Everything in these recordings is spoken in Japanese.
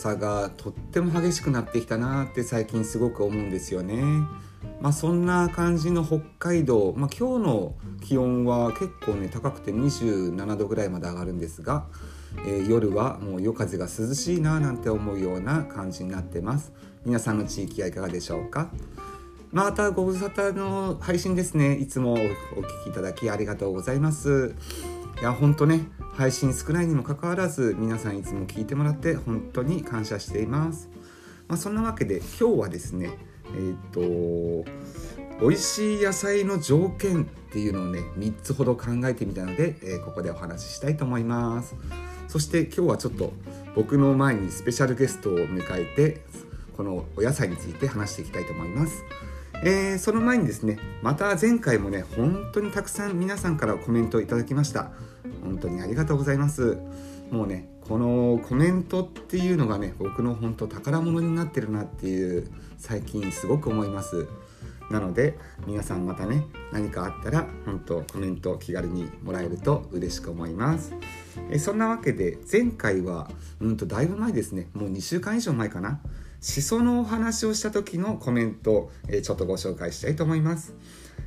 差がとっても激しくなってきたなって最近すごく思うんですよね。まあ、そんな感じの北海道、まあ、今日の気温は結構ね高くて27度ぐらいまで上がるんですが、えー、夜はもう夜風が涼しいななんて思うような感じになってます。皆さんの地域はいかがでしょうか？またご無沙汰の配信ですね。いつもお聞きいただきありがとうございます。いや本当ね配信少ないにもかかわらず皆さんいつも聞いてもらって本当に感謝しています。まあ、そんなわけで今日はですねえっ、ー、と美味しい野菜の条件っていうのをね3つほど考えてみたので、えー、ここでお話ししたいと思います。そして今日はちょっと僕の前にスペシャルゲストを迎えてこのお野菜について話していきたいと思います。えー、その前にですねまた前回もね本当にたくさん皆さんからコメントをいただきました。本当にありがとうございます。もうねこのコメントっていうのがね僕の本当宝物になってるなっていう最近すごく思います。なので皆さんまたね何かあったら本当コメント気軽にもらえると嬉しく思います。えそんなわけで前回はうんとだいぶ前ですね。もう2週間以上前かな。しそのお話をした時のコメント、えちょっとご紹介したいと思います、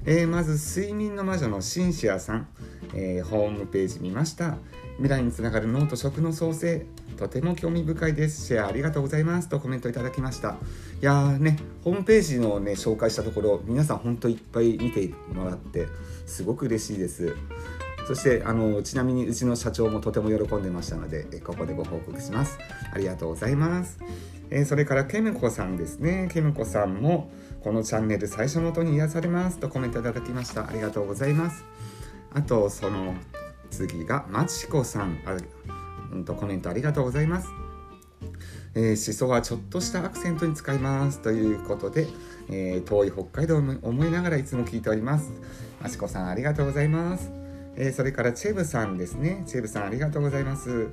えー、まず睡眠の魔女のシンシアさん、えー、ホームページ見ました。未来につながる脳と食の創生。とても興味深いです。シェアありがとうございます。とコメントいただきました。いやーねホームページのね紹介したところ皆さん本当いっぱい見てもらってすごく嬉しいです。そしてあのちなみにうちの社長もとても喜んでましたのでここでご報告します。ありがとうございます。えそれからケムコさんですねケムコさんもこのチャンネル最初の音に癒されますとコメントいただきましたありがとうございますあとその次がまちこさんあ、うんとコメントありがとうございますえー、しそはちょっとしたアクセントに使いますということで、えー、遠い北海道を思いながらいつも聞いております。あしこさんありがとうございます。えー、それからチェブさんですね。チェブさんありがとうございます。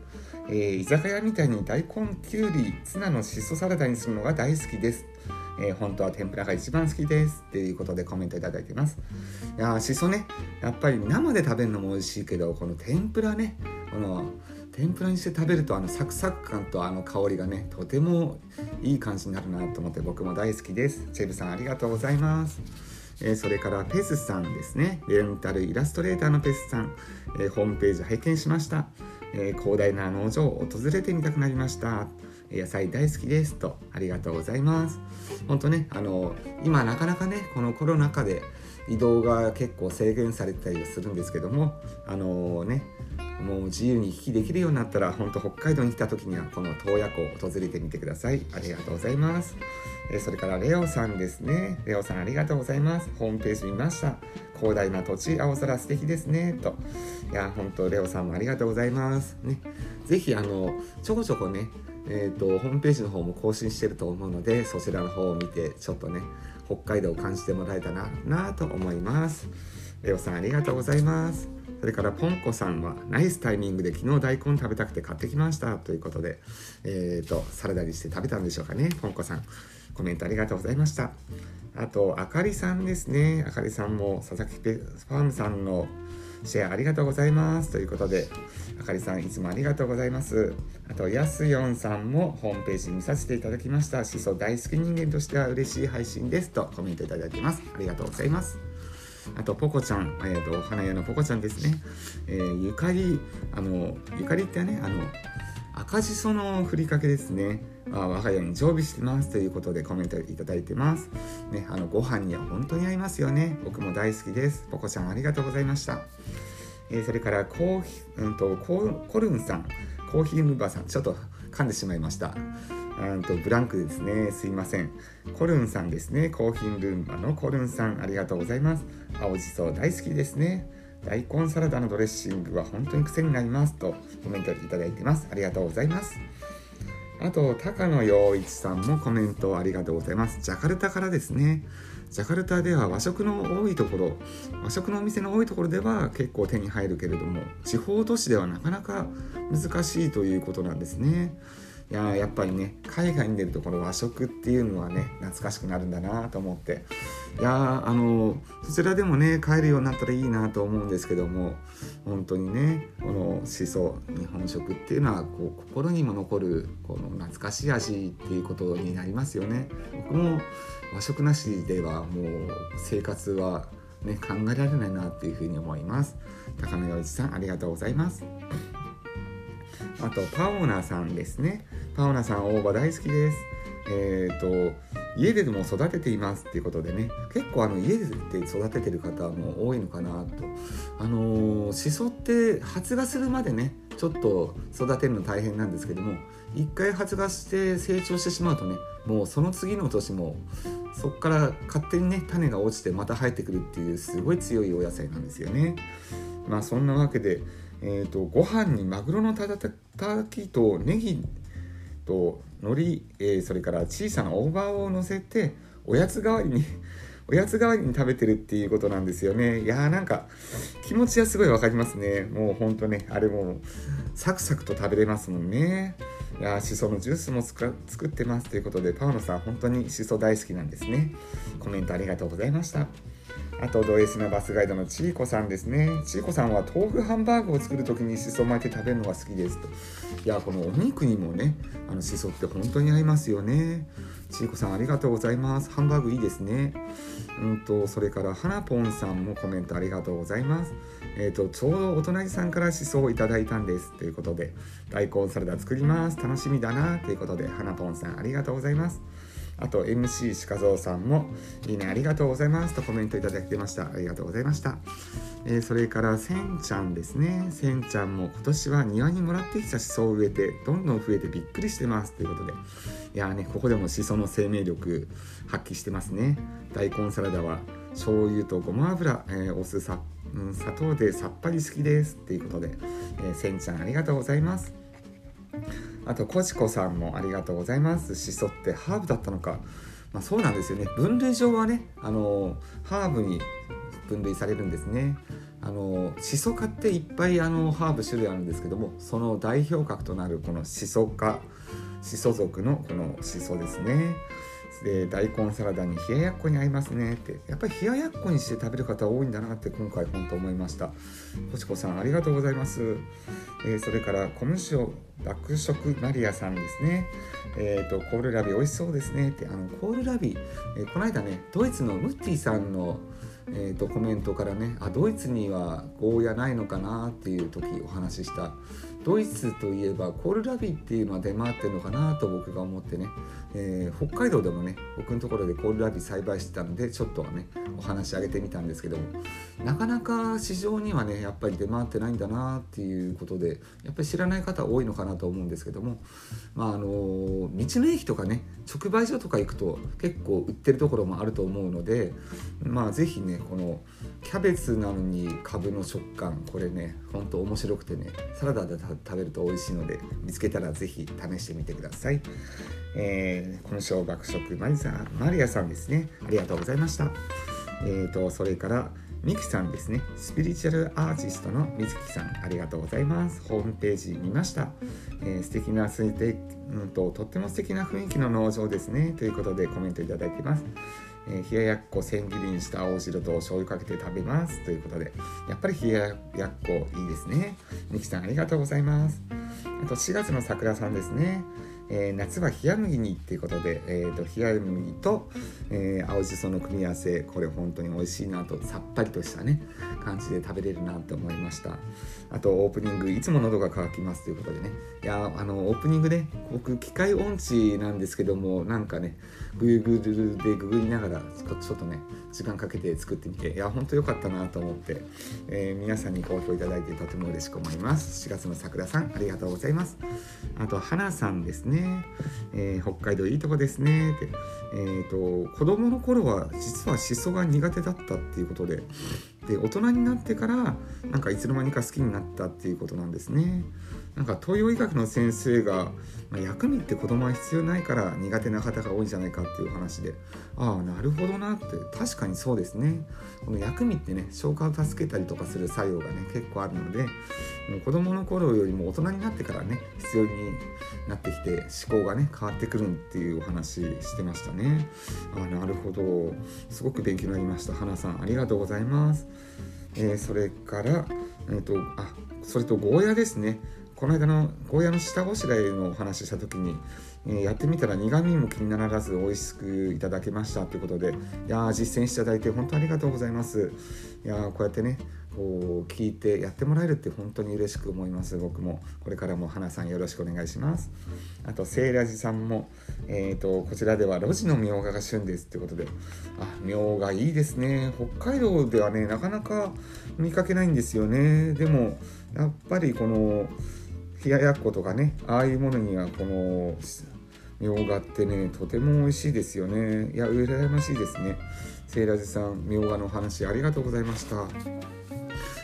えー、居酒屋みたいに大根、きゅうり、ツナのしそサラダにするのが大好きです。えー、本当は天ぷらが一番好きですっていうことでコメントいただいてます。いやしそね、やっぱり生で食べるのも美味しいけど、この天ぷらね、この天ぷらにして食べるとあのサクサク感とあの香りがねとてもいい感じになるなと思って僕も大好きです。チェブさんありがとうございます。え、それからペスさんですね。レンタルイラストレーターのペスさん、え、ホームページ拝見しました、えー、広大な農場を訪れてみたくなりました。野菜大好きですとありがとうございます。本当ねあの今なかなかねこのコロナ禍で移動が結構制限されてたりするんですけどもあのねもう自由に行き来できるようになったら本当北海道に来た時にはこの洞爺湖を訪れてみてください。ありがとうございます。えそれからレオさんですね。レオさんありがとうございます。ホームページ見ました。広大な土地青空素敵ですね。と。いや本当レオさんもありがとうございます。ね。ぜひあのちょこちょこねえーと、ホームページの方も更新してると思うのでそちらの方を見てちょっとね北海道を感じてもらえたらなと思います。レオさんありがとうございます。それからポンコさんはナイスタイミングで昨日大根食べたくて買ってきました。ということで、えーと、サラダにして食べたんでしょうかね。ポンコさん。コメントありがとうございました。あとあかりさんですね。あかりさんも佐々木ファームさんのシェアありがとうございます。ということであかりさんいつもありがとうございます。あとやすよんさんもホームページ見させていただきました。しそ大好き人間としては嬉しい配信です。とコメントいただいてます。ありがとうございます。あと、ポコちゃん、えーと、花屋のポコちゃんですね。えー、ゆかり、あの、ゆかりってね、あの、赤じそのふりかけですね。あ我が家に常備してますということでコメントいただいてます。ね、あのご飯には本当に合いますよね。僕も大好きです。ポコちゃんありがとうございました。えー、それからコー、うんとココルンさん、コーヒームーバーさん、ちょっと噛んでしまいました。うんとブランクですね。すいません。コルンさんですね。コーヒールンバーのコルンさん、ありがとうございます。青じそ大好きですね。大根サラダのドレッシングは本当に癖になりますとコメントいただいてます。ありがとうございます。あと、高野洋一さんもコメントありがとうございます。ジャカルタからですね。ジャカルタでは和食の多いところ、和食のお店の多いところでは結構手に入るけれども、地方都市ではなかなか難しいということなんですね。いややっぱりね海外に出るとこの和食っていうのはね懐かしくなるんだなと思って。いやあのそちらでもね買えるようになったらいいなと思うんですけども本当にねこのしそ日本食っていうのはこう心にも残るこの懐かしい味っていうことになりますよね。僕も和食なしではもう生活はね考えられないなっていうふうに思います。高野洋一さんありがとうございます。あとパオナさんですね。パオナさん大葉大好きです。えっ、ー、と家でも育てていますっていうことでね。結構あの家で育ててる方も多いのかなと。あのしそって発芽するまでねちょっと育てるの大変なんですけども一回発芽して成長してしまうとねもうその次の年もそこから勝手にね種が落ちてまた生えてくるっていうすごい強いお野菜なんですよね。まあそんなわけでえーと、ご飯にマグロのたたきとネギと海苔、えー、それから小さな大葉を乗せておやつ代わりに おやつ代わりに食べてるっていうことなんですよね。いやーなんか気持ちはすごい分かりますね。もうほんとねあれもサクサクと食べれますもんね。いやしそのジュースも作ってますということでパウノさん本当にしそ大好きなんですね。コメントありがとうございました。あとド S なバスガイドのちーこさんですね。ちーこさんは豆腐ハンバーグを作る時にしそ巻いて食べるのが好きですと。いやこのお肉にもねあのしそって本当に合いますよね。ちーこさんありがとうございます。ハンバーグいいですね。うんとそれからはなぽんさんもコメントありがとうございます。えっ、ー、とちょうどお隣さんからしそをいただいたんです。ということで大根サラダ作ります。楽しみだな。ということではなぽんさんありがとうございます。あと MC 鹿蔵さんもいいねありがとうございますとコメントいただいてました。ありがとうございました、えー、それからせんちゃんですね。せんちゃんも今年は庭にもらってきたしそを植えてどんどん増えてびっくりしてます。ということで。いやーねここでもしその生命力発揮してますね。大根サラダは醤油とごま油、えー、お酢さ、うん、砂糖でさっぱり好きです。っていうことで、えー、せんちゃんありがとうございます。あとコチコさんもありがとうございます。しそってハーブだったのか。まあ、そうなんですよね。分類上はねあのハーブに分類されるんですね。あのシソ科っていっぱいあのハーブ種類あるんですけどもその代表格となるこのシソ科シソ属のこのシソですね。で大根サラダに冷ややっこに合いますねって。やっぱり冷ややっこにして食べる方多いんだなって今回本当思いました。としこさんありがとうございます、えー、それからコムシオ爆食マリアさんですね。えーと、コールラビ美味しそうですねって。あのコールラビ、えー、この間ねドイツのムッティさんのえーと、コメントからねあドイツにはゴーヤないのかなっていう時お話ししたドイツといえばコールラビっていうのは出回ってるのかなと僕が思ってね、えー、北海道でもね僕のところでコールラビ栽培してたのでちょっとはねお話上げてみたんですけども。なかなか市場にはねやっぱり出回ってないんだなっていうことでやっぱり知らない方多いのかなと思うんですけども。まああの道の駅とかね直売所とか行くと結構売ってるところもあると思うのでまあ是非ねこのキャベツなのにカブの食感これねほんと面白くてねサラダで食食べると美味しいので見つけたら是非試してみてください、えー、今週爆食マリさんマリアさんですね。ありがとうございました。えーとそれからミキさんですね。スピリチュアルアーティストのみずきさんありがとうございます。ホームページ見ました、えー、素敵なすいて、うんと、とっても素敵な雰囲気の農場ですね。ということでコメントいただいてます。えー、冷ややっこ千切りにした青汁と醤油かけて食べますということでやっぱり冷ややっこいいですね。ミキさんありがとうございます。あと4月の桜さんですね。えー、夏は冷麦にっていうことで、えーと、冷麦と、えー、青じその組み合わせこれ本当に美味しいなとさっぱりとしたね感じで食べれるなと思いました。あとオープニングいつも喉が渇きますということでね。いやあのオープニングね僕機械音痴なんですけどもなんかねグーグルでググりながらちょっとね時間かけて作ってみていや本当良かったなと思って、えー、皆さんに好評いただいてとても嬉しく思います。4月の桜さんありがとうございます。あと花さんですね、えー、北海道いいとこですね。って。えーと、子供の頃は実はしそが苦手だったっていうことでて大人になってからなんかいつの間にか好きになったっていうことなんですね。なんか東洋医学の先生が、まあ、薬味って子供は必要ないから苦手な方が多いんじゃないかっていう話でああなるほどなって確かにそうですね。この薬味ってね消化を助けたりとかする作用がね結構あるのでもう子供の頃よりも大人になってからね必要に、なってきて思考がね変わってくるっていうお話してましたね。ああなるほど。すごく勉強になりました。花さんありがとうございます、えー、それからえっ、ー、とあそれとゴーヤですね。この間のゴーヤの下ごしらえのお話しした時に、えー、やってみたら苦味も気にならず美味しくいただけましたということでいや実践していただいて本当ありがとうございます。いやこうやってねこう聞いてやってもらえるって本当に嬉しく思います僕も。これからも花さんよろしくお願いします。あとセイラジさんも、えーと、こちらでは路地のみょうがが旬ですってことで。あみょうがいいですね。北海道ではねなかなか見かけないんですよね。でもやっぱりこの冷ややっことかねああいうものにはこのみょうがってねとても美味しいですよねいや羨ましいですねセイラジさんみょうがのお話ありがとうございました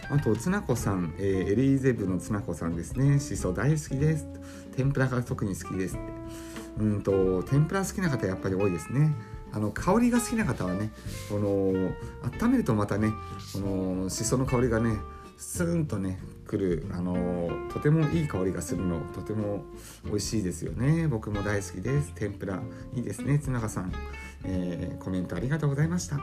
あと、つなこさん、えー、エリーゼブのつなこさんですね。しそ大好きです。天ぷらが特に好きです。うんと、天ぷら好きな方やっぱり多いですね。あの香りが好きな方はね、この温めるとまたね、このしその香りがね、スーンとねくるあのとてもいい香りがするのとても美味しいですよね。僕も大好きです。天ぷらいいですね。つながさん、えー、コメントありがとうございました、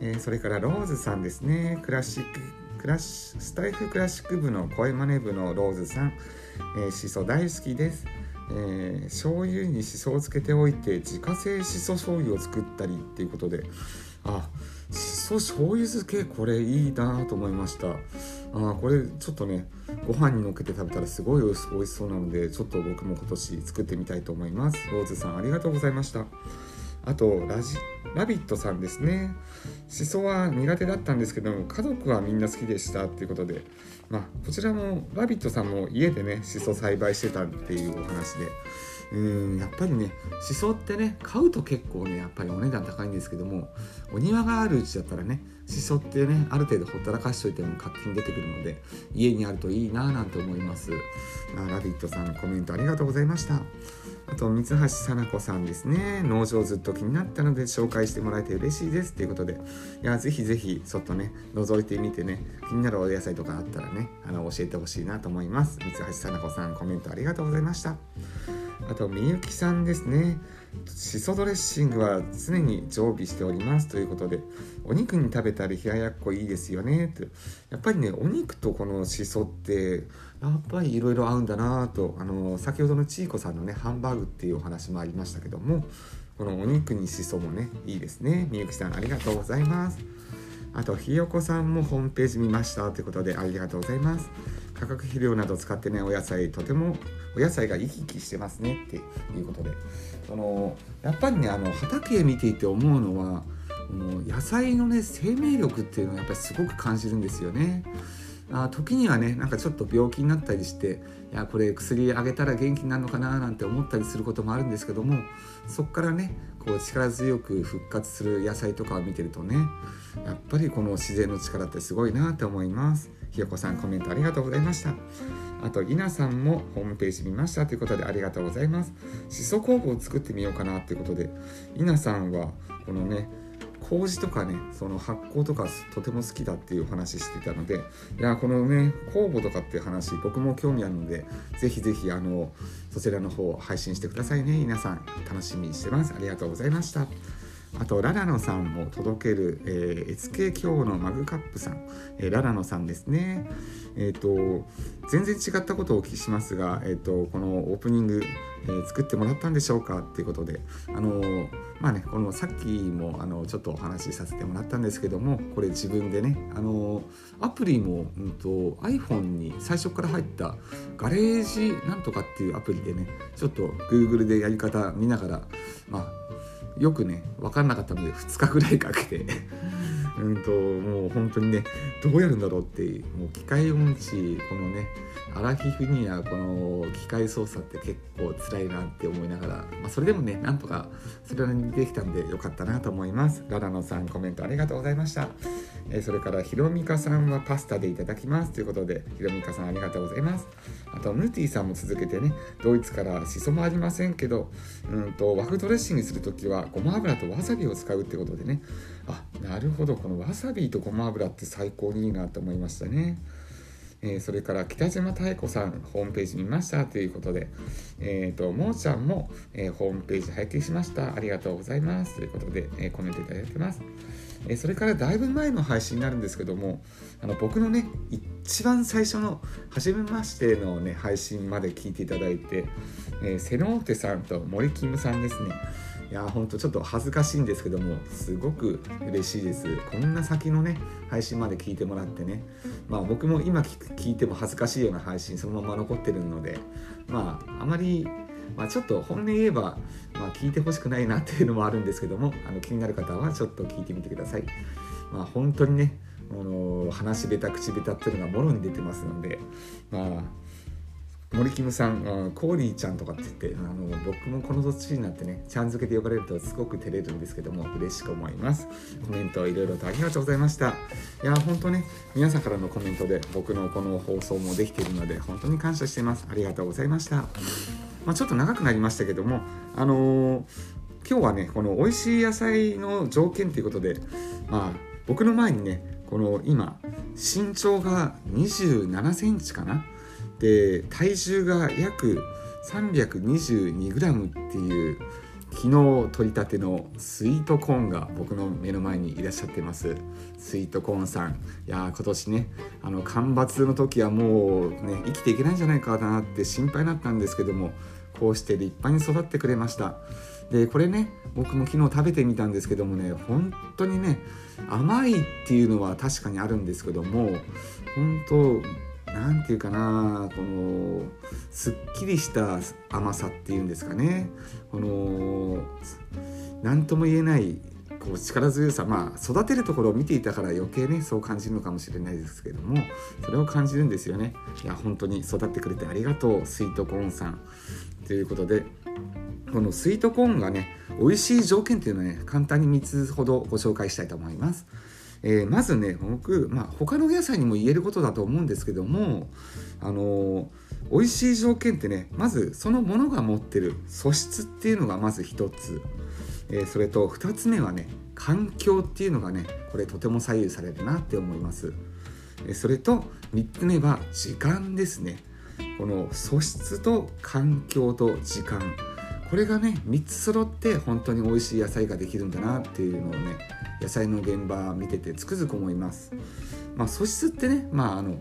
えー、それからローズさんですね。クラシッククラシスタイフクラシック部の声真似部のローズさん、えー、しそ大好きです、えー、醤油にしそをつけておいて自家製しそ醤油を作ったりっていうことで。あしそ醤油漬けこれいいなと思いました。あこれちょっとねご飯にのっけて食べたらすごい美味しそうなのでちょっと僕も今年作ってみたいと思います。ローズさんありがとうございました。あとラジラビットさんですね。しそは苦手だったんですけども家族はみんな好きでしたっていうことでまあこちらもラビットさんも家でねしそ栽培してたっていうお話で。うんやっぱりねしそってね買うと結構ねやっぱりお値段高いんですけどもお庭があるうちだったらねしそってねある程度ほったらかしといても勝手に出てくるので家にあるといいなぁなんて思います、まあ、ラビットさんコメントありがとうございました。あと三橋さな子さんですね。農場ずっと気になったので紹介してもらえて嬉しいですということで。いやぜひぜひちょっとね覗いてみてね気になるお野菜とかあったらねあの教えてほしいなと思います。三橋さな子さんコメントありがとうございました。あとみゆきさんですね。しそドレッシングは常に常備しておりますということでお肉に食べたり冷ややっこいいですよね。とやっぱりねお肉とこのしそってやっぱりいろいろ合うんだなとあの先ほどのちいこさんのねハンバーグっていうお話もありましたけどもこのお肉にしそもねいいですね。みゆきさんありがとうございます。あとひよこさんもホームページ見ましたということでありがとうございます。化学肥料など使ってねお野菜とてもお野菜が生き生きしてますねっていうことでそのやっぱりねあの畑見ていて思うのはもう野菜のね生命力っていうのはやっぱりすごく感じるんですよね。あ時にはねなんかちょっと病気になったりしていやこれ薬あげたら元気になるのかななんて思ったりすることもあるんですけどもそこからねこう力強く復活する野菜とかを見てるとねやっぱりこの自然の力ってすごいなって思いますひよこさんコメントありがとうございました。あと稲さんもホームページ見ましたということでありがとうございます。しそ工房を作ってみようかなということで稲さんはこのね麹とかねその発酵とかとても好きだっていう話してたのでいやこのね酵母とかっていう話僕も興味あるのでぜひぜひあのそちらの方配信してくださいね。皆さん楽しみにしてます。ありがとうございました。あとララノさんも届ける、えー、SK 今日のマグカップさん、えー、ララノさんですね。えっ、ー、と全然違ったことをお聞きしますが、えーと、このオープニング、えー、作ってもらったんでしょうかっていうことで。あのまあねこのさっきもあのちょっとお話しさせてもらったんですけどもこれ自分でねあのアプリも、うんと、iPhone に最初から入ったガレージなんとかっていうアプリでねちょっと Google でやり方見ながらまあよくね分かんなかったので2日ぐらいかけて。うん。ともう本当にねどうやるんだろうってもう機械音痴このねアラヒフにはこの機械操作って結構辛いなって思いながら、まあ、それでもねなんとかそれなりにできたんでよかったなと思います。ララノさんコメントありがとうございました、えー、それからひろみかさんはパスタでいただきます。ということでひろみかさんありがとうございます。あとムーティーさんも続けてねドイツからしそもありませんけどうんと和風ドレッシングする時はごま油とわさびを使うってことでね。あなるほど。このわさびとごま油って最高にいいなと思いましたね。えー、それから北島妙子さんホームページ見ました。ということで、えーと、もーちゃんも、えー、ホームページ拝見しました。ありがとうございます。ということで、えー、コメントいただいてます、えそれからだいぶ前の配信になるんですけどもあの僕のね一番最初の初めましてのね配信まで聞いていただいて、え瀬野手さんと森キムさんですね。いやほんとちょっと恥ずかしいんですけどもすごく嬉しいです。こんな先のね配信まで聞いてもらってね。まあ僕も今聞いても恥ずかしいような配信そのまま残ってるのでまああまりまあ、ちょっと本音言えば、まあ、聞いてほしくないなっていうのもあるんですけどもあの気になる方はちょっと聞いてみてください。まあ、本当にねあの話下手口下手っていうのがもろに出てますのでまあ森キムさん、コーリーちゃんとかって言ってあの僕もこの年になってねちゃん付けで呼ばれるとすごく照れるんですけども嬉しく思います。コメントいろいろとありがとうございました。いや本当ね皆さんからのコメントで僕のこの放送もできているので本当に感謝しています。ありがとうございました、まあ、ちょっと長くなりましたけどもあのー、今日はねこの美味しい野菜の条件ということでまあ僕の前にねこの今身長が27センチかな？で体重が約 322g っていう昨日取りたてのスイートコーンが僕の目の前にいらっしゃってます。スイートコーンさん。いや今年ねあの干ばつの時はもうね生きていけないんじゃないかなって心配になったんですけどもこうして立派に育ってくれました。でこれね僕も昨日食べてみたんですけどもね本当にね甘いっていうのは確かにあるんですけども本当何て言うかなこのすっきりした甘さっていうんですかね。この何とも言えないこう力強さまあ育てるところを見ていたから余計ねそう感じるのかもしれないですけどもそれを感じるんですよね。いや本当に育ってくれてありがとうスイートコーンさん。ということでこのスイートコーンがね美味しい条件っていうのをね簡単に3つほどご紹介したいと思います。えー、まずね僕、まあ、他の野菜にも言えることだと思うんですけどもあのー、美味しい条件ってねまずそのものが持ってる素質っていうのがまず一つ、えー、それと2つ目はね環境っていうのがねこれとても左右されるなって思います、えそれと3つ目は時間ですね。この素質と環境と時間。これがね3つ揃って本当に美味しい野菜ができるんだなっていうのをね野菜の現場見ててつくづく思います。まあ、素質ってね、まあ、あの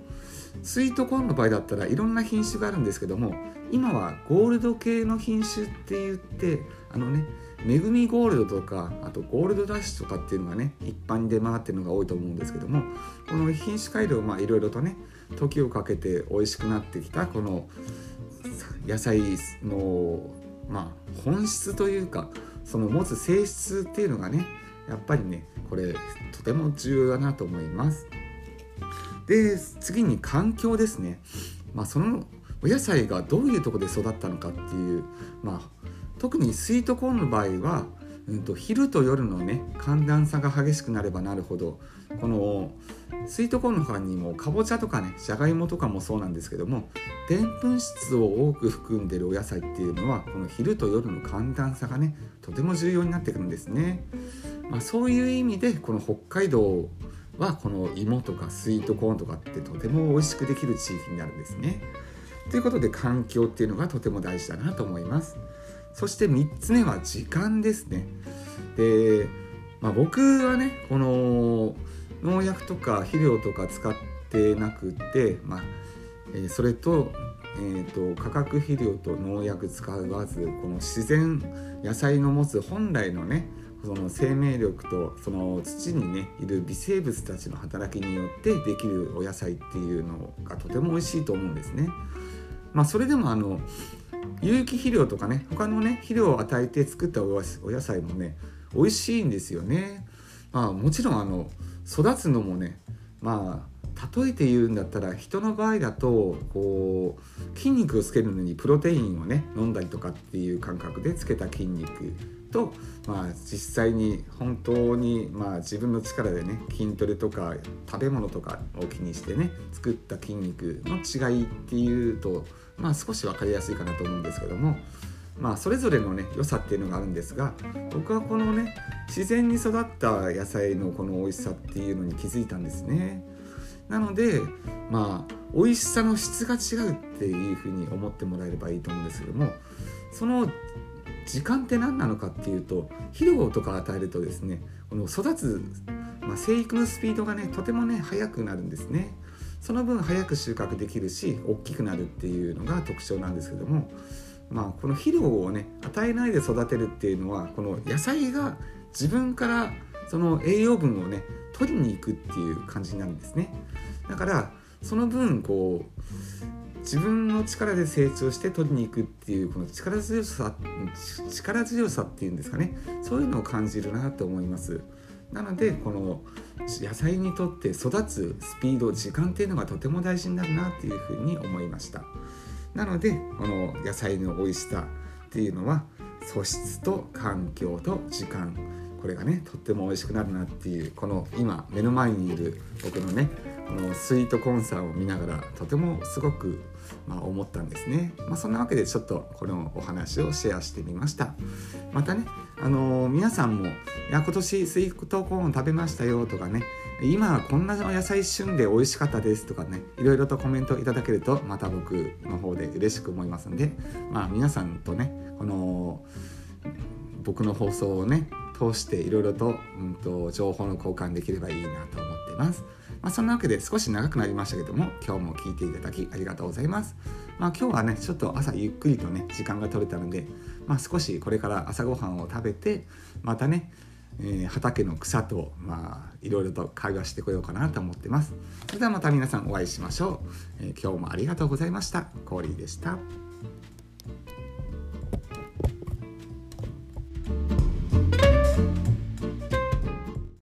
スイートコーンの場合だったらいろんな品種があるんですけども今はゴールド系の品種って言ってあのね恵みゴールドとかあとゴールドダッシュとかっていうのがね一般に出回ってるのが多いと思うんですけどもこの品種改良いろいろとね時をかけて美味しくなってきたこの野菜の、まあ、本質というかその持つ性質っていうのがねやっぱりねこれとても重要だなと思いますで次に環境ですねまあそのお野菜がどういうとこで育ったのかっていうまあ特にスイートコーンの場合は、うんと、昼と夜のね寒暖差が激しくなればなるほどこのスイートコーンの他にもかぼちゃとかねじゃがいもとかもそうなんですけどもでんぷん質を多く含んでるお野菜っていうのはこの昼と夜の寒暖差がねとても重要になってくるんですね。まあ、そういう意味でこの北海道はこの芋とかスイートコーンとかってとても美味しくできる地域になるんですね。ということで環境っていうのがとても大事だなと思います。そして3つ目は時間ですね。で、まあ、僕はねこの農薬とか肥料とか使ってなくて、まあえー、それと,、えーと、化学肥料と農薬使わずこの自然野菜の持つ本来のねその生命力とその土にねいる微生物たちの働きによってできるお野菜っていうのがとても美味しいと思うんですね。まあ、それでもあの有機肥料とかね他のね肥料を与えて作ったお野菜もね美味しいんですよね。まあ、もちろんあの育つのもねまあ例えて言うんだったら人の場合だとこう筋肉をつけるのにプロテインをね飲んだりとかっていう感覚でつけた筋肉と、まあ、実際に本当に、まあ、自分の力でね筋トレとか食べ物とかを気にしてね作った筋肉の違いっていうと、まあ、少し分かりやすいかなと思うんですけども。まあ、それぞれのね良さっていうのがあるんですが僕はこのね自然に育った野菜のこの美味しさっていうのに気づいたんですね。なのでまあ美味しさの質が違うっていうふうに思ってもらえればいいと思うんですけどもその時間って何なのかっていうと肥料とか与えるとですねこの育つ、まあ、生育のスピードがねとてもね速くなるんですね。その分早く収穫できるし大きくなるっていうのが特徴なんですけどもまあこの肥料をね与えないで育てるっていうのはこの野菜が自分からその栄養分をね取りに行くっていう感じになるんですね。だからその分こう自分の力で成長して取りに行くっていうこの力強さ力強さっていうんですかね。そういうのを感じるなと思います。なのでこの野菜にとって育つスピード時間っていうのがとても大事になるなっていうふうに思いました。なのでこの野菜の美味しさっていうのは素質と環境と時間。これがねとっても美味しくなるなっていうこの今目の前にいる僕のねのスイートコーンさんを見ながらとてもすごく、まあ、思ったんですね、まあ、そんなわけでちょっとこのお話をシェアしてみましたまたねあのー、皆さんもいや今年スイートコーン食べましたよとかね今こんな野菜旬で美味しかったですとかねいろいろとコメントいただけるとまた僕の方で嬉しく思いますのでまあ皆さんとねこの僕の放送をね通していろいろと,、うんと情報の交換できればいいなと思ってます。まあ、そんなわけで少し長くなりましたけども今日も聞いていただきありがとうございます。まあ、今日はねちょっと朝ゆっくりとね時間が取れたので、まあ、少しこれから朝ごはんを食べてまたねえー、畑の草とまあいろいろと会話してこようかなと思ってます。それではまた皆さんお会いしましょう、えー、今日もありがとうございました。コーリーでした。